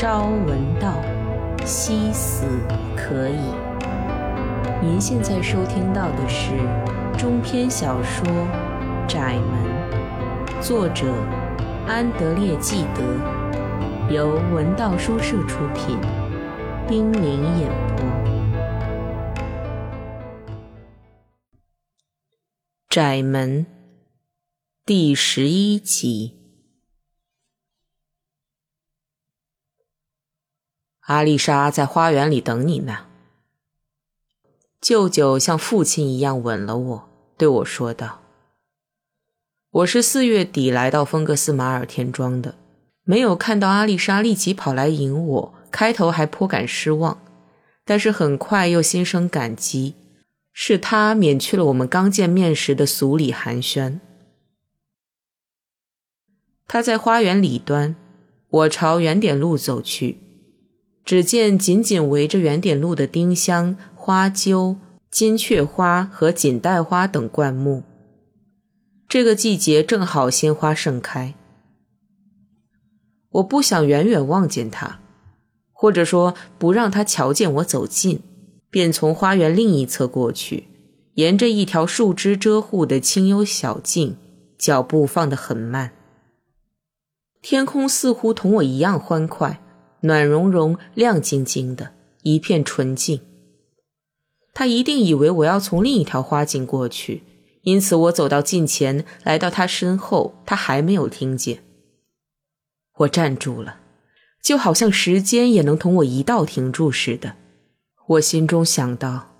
朝闻道，夕死可矣。您现在收听到的是中篇小说《窄门》，作者安德烈·纪德，由文道书社出品，冰凌演播，《窄门》第十一集。阿丽莎在花园里等你呢。舅舅像父亲一样吻了我，对我说道：“我是四月底来到丰格斯马尔田庄的，没有看到阿丽莎立即跑来迎我，开头还颇感失望，但是很快又心生感激，是她免去了我们刚见面时的俗礼寒暄。她在花园里端，我朝圆点路走去。”只见紧紧围着圆点路的丁香、花楸、金雀花和锦带花等灌木。这个季节正好鲜花盛开。我不想远远望见它，或者说不让它瞧见我走近，便从花园另一侧过去，沿着一条树枝遮护的清幽小径，脚步放得很慢。天空似乎同我一样欢快。暖融融、亮晶晶的一片纯净。他一定以为我要从另一条花径过去，因此我走到近前，来到他身后，他还没有听见。我站住了，就好像时间也能同我一道停住似的。我心中想到，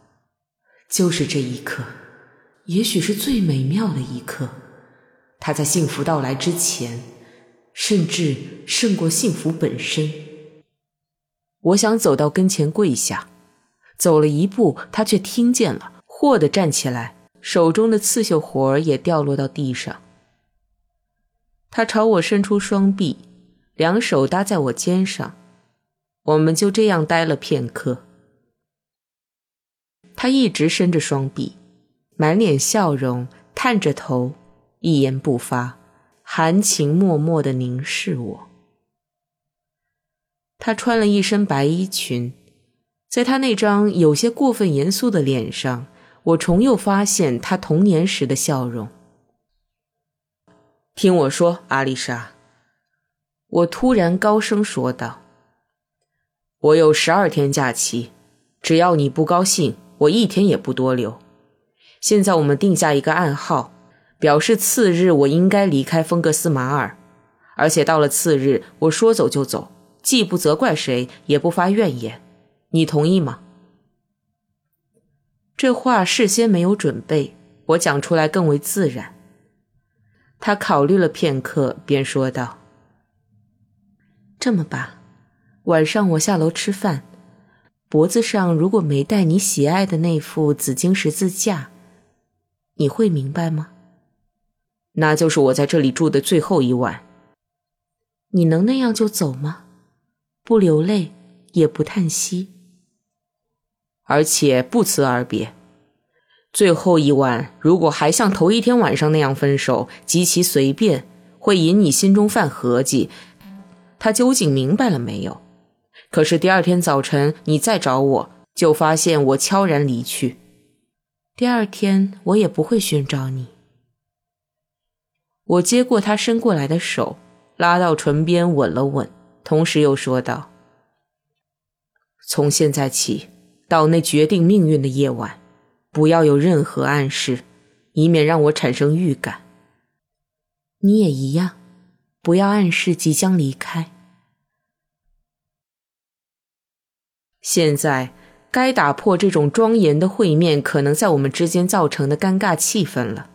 就是这一刻，也许是最美妙的一刻。他在幸福到来之前，甚至胜过幸福本身。我想走到跟前跪下，走了一步，他却听见了，霍地站起来，手中的刺绣活儿也掉落到地上。他朝我伸出双臂，两手搭在我肩上，我们就这样待了片刻。他一直伸着双臂，满脸笑容，探着头，一言不发，含情脉脉地凝视我。她穿了一身白衣裙，在她那张有些过分严肃的脸上，我重又发现她童年时的笑容。听我说，阿丽莎，我突然高声说道：“我有十二天假期，只要你不高兴，我一天也不多留。现在我们定下一个暗号，表示次日我应该离开丰格斯马尔，而且到了次日，我说走就走。”既不责怪谁，也不发怨言，你同意吗？这话事先没有准备，我讲出来更为自然。他考虑了片刻，便说道：“这么吧，晚上我下楼吃饭，脖子上如果没戴你喜爱的那副紫金十字架，你会明白吗？那就是我在这里住的最后一晚。你能那样就走吗？”不流泪，也不叹息，而且不辞而别。最后一晚，如果还像头一天晚上那样分手，极其随便，会引你心中犯合计。他究竟明白了没有？可是第二天早晨，你再找我，就发现我悄然离去。第二天，我也不会寻找你。我接过他伸过来的手，拉到唇边吻了吻。同时又说道：“从现在起，到那决定命运的夜晚，不要有任何暗示，以免让我产生预感。你也一样，不要暗示即将离开。现在该打破这种庄严的会面可能在我们之间造成的尴尬气氛了。”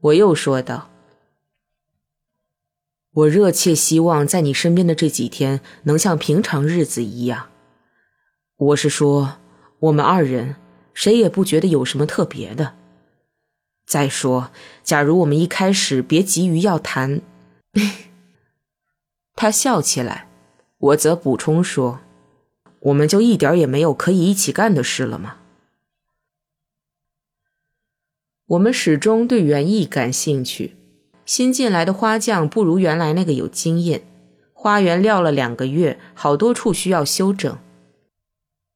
我又说道。我热切希望在你身边的这几天能像平常日子一样。我是说，我们二人谁也不觉得有什么特别的。再说，假如我们一开始别急于要谈，他笑起来，我则补充说，我们就一点也没有可以一起干的事了吗？我们始终对园艺感兴趣。新进来的花匠不如原来那个有经验，花园撂了两个月，好多处需要修整。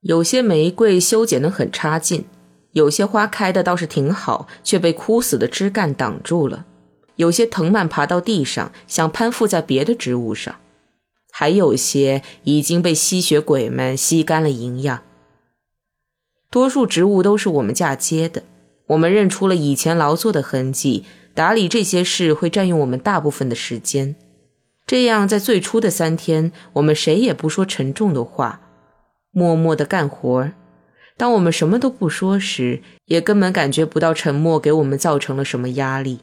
有些玫瑰修剪得很差劲，有些花开的倒是挺好，却被枯死的枝干挡住了。有些藤蔓爬到地上，想攀附在别的植物上，还有些已经被吸血鬼们吸干了营养。多数植物都是我们嫁接的，我们认出了以前劳作的痕迹。打理这些事会占用我们大部分的时间，这样在最初的三天，我们谁也不说沉重的话。默默地干活当我们什么都不说时，也根本感觉不到沉默给我们造成了什么压力。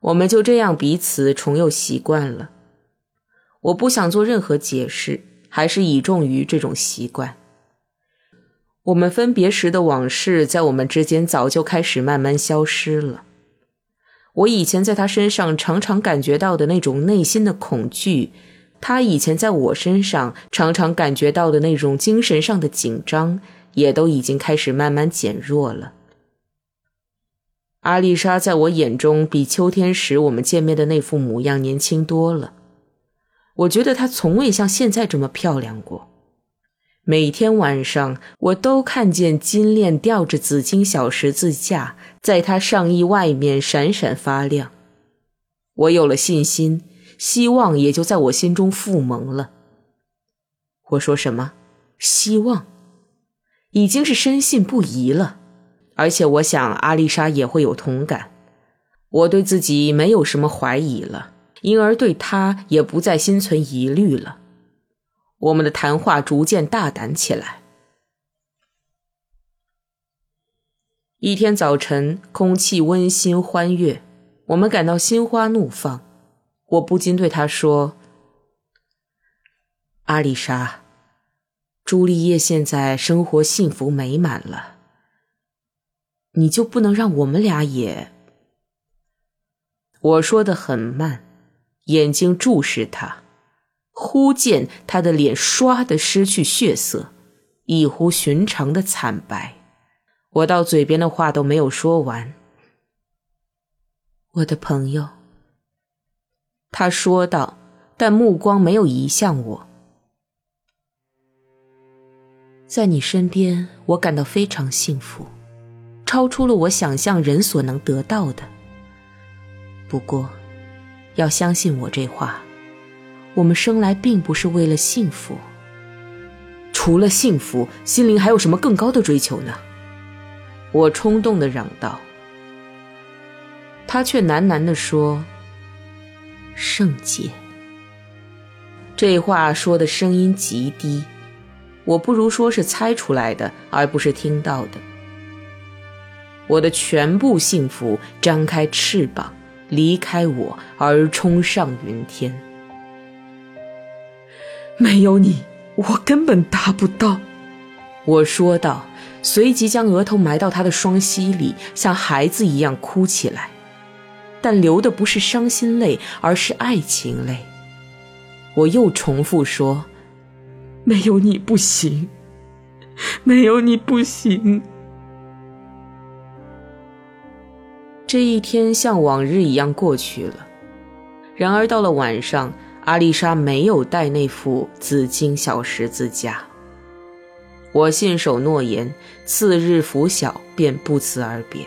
我们就这样彼此重又习惯了。我不想做任何解释，还是倚重于这种习惯。我们分别时的往事，在我们之间早就开始慢慢消失了。我以前在他身上常常感觉到的那种内心的恐惧。他以前在我身上常常感觉到的那种精神上的紧张，也都已经开始慢慢减弱了。阿丽莎在我眼中比秋天时我们见面的那副模样年轻多了。我觉得她从未像现在这么漂亮过。每天晚上，我都看见金链吊着紫金小十字架在她上衣外面闪闪发亮。我有了信心。希望也就在我心中复萌了。我说什么？希望，已经是深信不疑了。而且我想阿丽莎也会有同感。我对自己没有什么怀疑了，因而对她也不再心存疑虑了。我们的谈话逐渐大胆起来。一天早晨，空气温馨欢悦，我们感到心花怒放。我不禁对他说：“阿丽莎，朱丽叶现在生活幸福美满了，你就不能让我们俩也？”我说的很慢，眼睛注视他，忽见他的脸唰的失去血色，异乎寻常的惨白。我到嘴边的话都没有说完，我的朋友。他说道，但目光没有移向我。在你身边，我感到非常幸福，超出了我想象人所能得到的。不过，要相信我这话，我们生来并不是为了幸福。除了幸福，心灵还有什么更高的追求呢？我冲动的嚷道。他却喃喃地说。圣洁。这话说的声音极低，我不如说是猜出来的，而不是听到的。我的全部幸福张开翅膀，离开我而冲上云天。没有你，我根本达不到。我说道，随即将额头埋到他的双膝里，像孩子一样哭起来。但流的不是伤心泪，而是爱情泪。我又重复说：“没有你不行，没有你不行。”这一天像往日一样过去了。然而到了晚上，阿丽莎没有带那副紫金小十字架。我信守诺言，次日拂晓便不辞而别。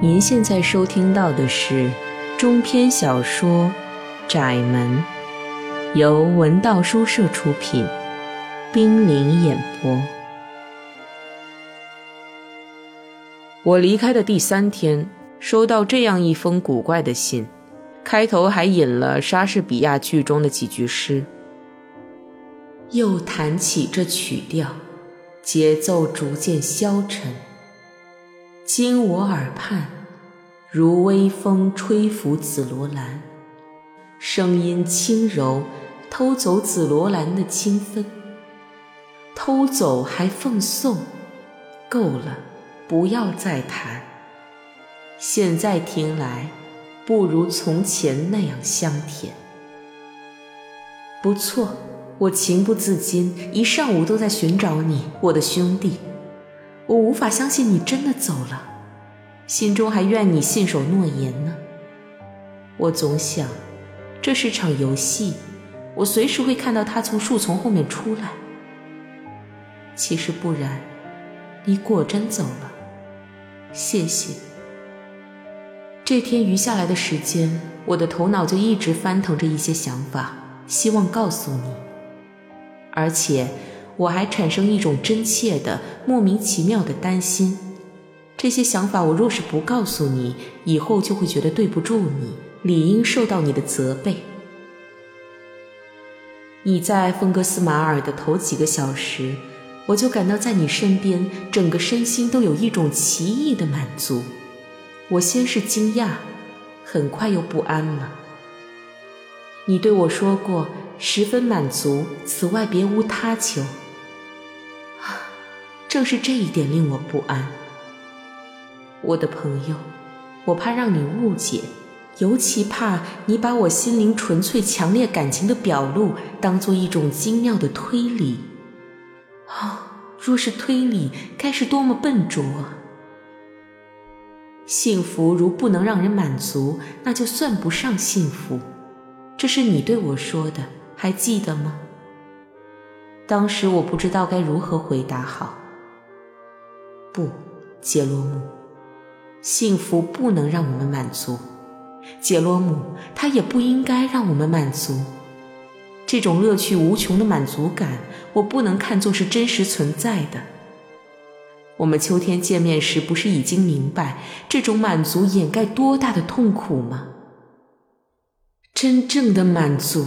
您现在收听到的是中篇小说《窄门》，由文道书社出品，冰凌演播。我离开的第三天，收到这样一封古怪的信，开头还引了莎士比亚剧中的几句诗。又弹起这曲调，节奏逐渐消沉。经我耳畔，如微风吹拂紫罗兰，声音轻柔，偷走紫罗兰的清芬。偷走还奉送，够了，不要再弹。现在听来，不如从前那样香甜。不错，我情不自禁，一上午都在寻找你，我的兄弟。我无法相信你真的走了，心中还怨你信守诺言呢。我总想，这是场游戏，我随时会看到他从树丛后面出来。其实不然，你果真走了，谢谢。这天余下来的时间，我的头脑就一直翻腾着一些想法，希望告诉你，而且我还产生一种真切的、莫名其妙的担心。这些想法，我若是不告诉你，以后就会觉得对不住你，理应受到你的责备。你在风格斯马尔的头几个小时，我就感到在你身边，整个身心都有一种奇异的满足。我先是惊讶，很快又不安了。你对我说过，十分满足，此外别无他求。啊，正是这一点令我不安。我的朋友，我怕让你误解，尤其怕你把我心灵纯粹、强烈感情的表露当做一种精妙的推理。啊，若是推理，该是多么笨拙啊！幸福如不能让人满足，那就算不上幸福。这是你对我说的，还记得吗？当时我不知道该如何回答好。不，杰罗姆，幸福不能让我们满足。杰罗姆，它也不应该让我们满足。这种乐趣无穷的满足感，我不能看作是真实存在的。我们秋天见面时，不是已经明白这种满足掩盖多大的痛苦吗？真正的满足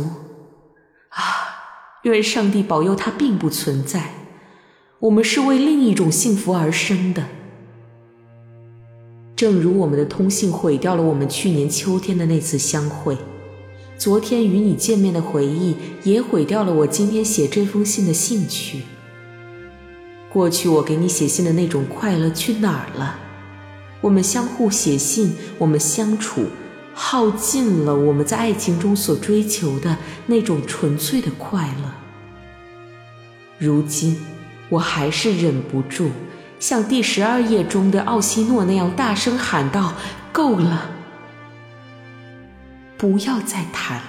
啊！愿上帝保佑它并不存在。我们是为另一种幸福而生的，正如我们的通信毁掉了我们去年秋天的那次相会，昨天与你见面的回忆也毁掉了我今天写这封信的兴趣。过去我给你写信的那种快乐去哪儿了？我们相互写信，我们相处，耗尽了我们在爱情中所追求的那种纯粹的快乐。如今，我还是忍不住，像第十二页中的奥西诺那样大声喊道：“够了，不要再谈。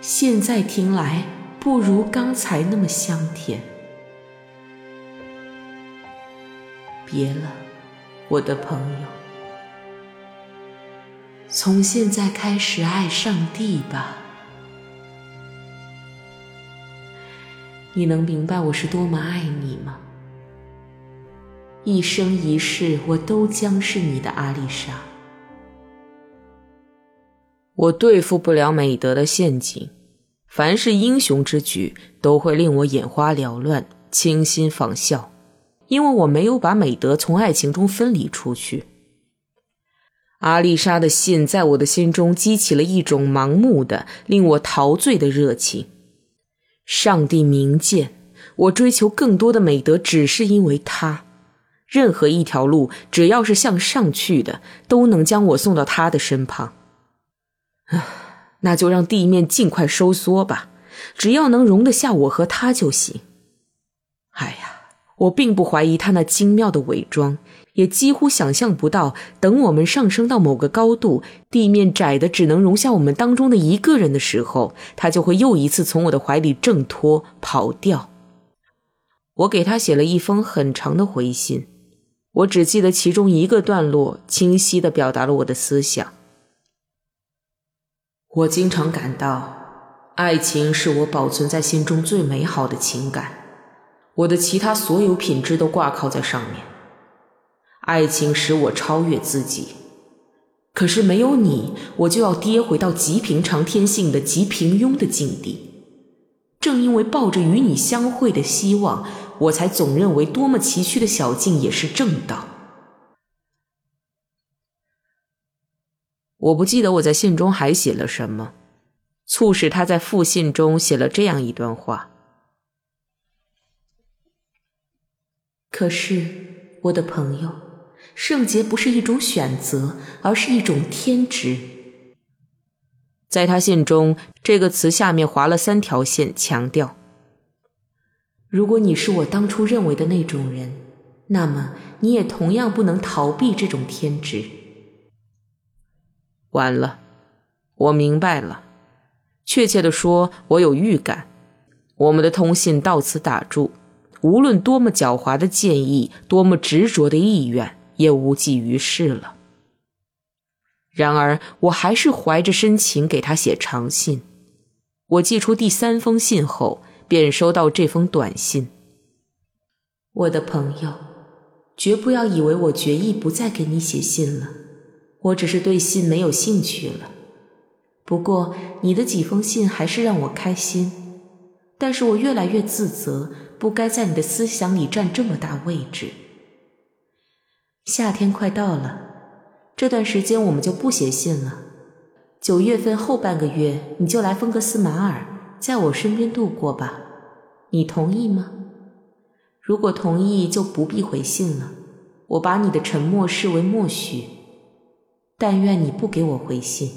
现在听来，不如刚才那么香甜。”别了，我的朋友。从现在开始爱上帝吧。你能明白我是多么爱你吗？一生一世，我都将是你的阿丽莎。我对付不了美德的陷阱，凡是英雄之举，都会令我眼花缭乱，倾心仿效。因为我没有把美德从爱情中分离出去，阿丽莎的信在我的心中激起了一种盲目的、令我陶醉的热情。上帝明鉴，我追求更多的美德，只是因为他。任何一条路，只要是向上去的，都能将我送到他的身旁。啊，那就让地面尽快收缩吧，只要能容得下我和他就行。哎呀！我并不怀疑他那精妙的伪装，也几乎想象不到，等我们上升到某个高度，地面窄的只能容下我们当中的一个人的时候，他就会又一次从我的怀里挣脱跑掉。我给他写了一封很长的回信，我只记得其中一个段落清晰地表达了我的思想。我经常感到，爱情是我保存在心中最美好的情感。我的其他所有品质都挂靠在上面。爱情使我超越自己，可是没有你，我就要跌回到极平常天性的极平庸的境地。正因为抱着与你相会的希望，我才总认为多么崎岖的小径也是正道。我不记得我在信中还写了什么，促使他在复信中写了这样一段话。可是，我的朋友，圣洁不是一种选择，而是一种天职。在他信中，这个词下面划了三条线，强调：如果你是我当初认为的那种人，那么你也同样不能逃避这种天职。完了，我明白了。确切的说，我有预感，我们的通信到此打住。无论多么狡猾的建议，多么执着的意愿，也无济于事了。然而，我还是怀着深情给他写长信。我寄出第三封信后，便收到这封短信：“我的朋友，绝不要以为我决意不再给你写信了。我只是对信没有兴趣了。不过，你的几封信还是让我开心。但是我越来越自责。”不该在你的思想里占这么大位置。夏天快到了，这段时间我们就不写信了。九月份后半个月，你就来芬格斯马尔，在我身边度过吧。你同意吗？如果同意，就不必回信了。我把你的沉默视为默许。但愿你不给我回信。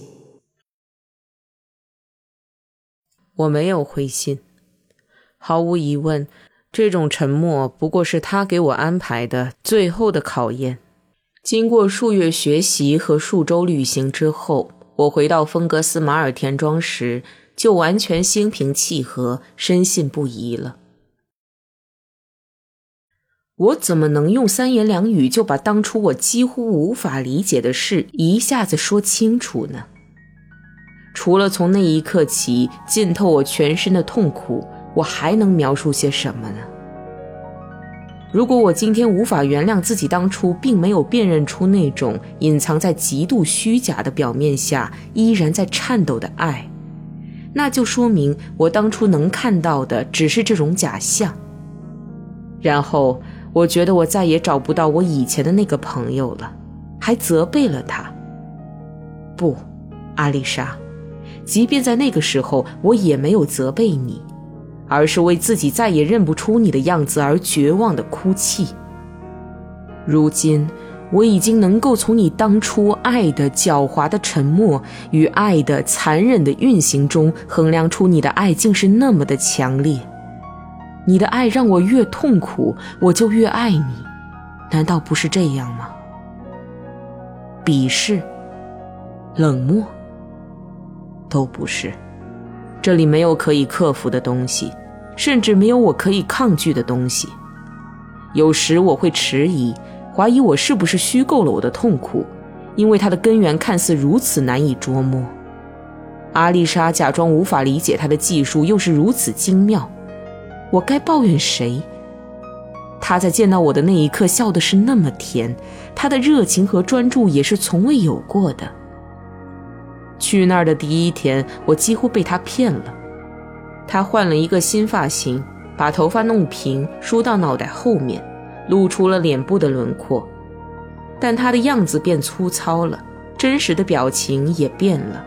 我没有回信，毫无疑问。这种沉默不过是他给我安排的最后的考验。经过数月学习和数周旅行之后，我回到芬格斯马尔田庄时，就完全心平气和、深信不疑了。我怎么能用三言两语就把当初我几乎无法理解的事一下子说清楚呢？除了从那一刻起浸透我全身的痛苦。我还能描述些什么呢？如果我今天无法原谅自己当初并没有辨认出那种隐藏在极度虚假的表面下依然在颤抖的爱，那就说明我当初能看到的只是这种假象。然后我觉得我再也找不到我以前的那个朋友了，还责备了他。不，阿丽莎，即便在那个时候，我也没有责备你。而是为自己再也认不出你的样子而绝望的哭泣。如今，我已经能够从你当初爱的狡猾的沉默与爱的残忍的运行中衡量出你的爱竟是那么的强烈。你的爱让我越痛苦，我就越爱你，难道不是这样吗？鄙视、冷漠，都不是。这里没有可以克服的东西，甚至没有我可以抗拒的东西。有时我会迟疑，怀疑我是不是虚构了我的痛苦，因为它的根源看似如此难以捉摸。阿丽莎假装无法理解他的技术又是如此精妙，我该抱怨谁？他在见到我的那一刻笑的是那么甜，他的热情和专注也是从未有过的。去那儿的第一天，我几乎被他骗了。他换了一个新发型，把头发弄平，梳到脑袋后面，露出了脸部的轮廓。但他的样子变粗糙了，真实的表情也变了。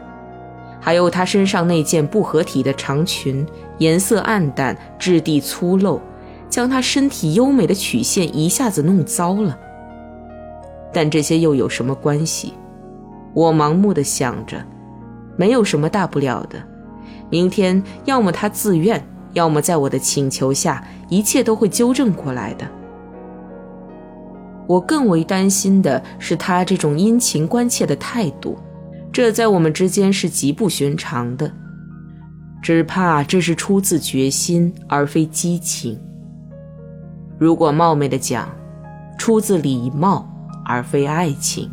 还有他身上那件不合体的长裙，颜色暗淡，质地粗陋，将他身体优美的曲线一下子弄糟了。但这些又有什么关系？我盲目的想着。没有什么大不了的，明天要么他自愿，要么在我的请求下，一切都会纠正过来的。我更为担心的是他这种殷勤关切的态度，这在我们之间是极不寻常的，只怕这是出自决心而非激情。如果冒昧的讲，出自礼貌而非爱情。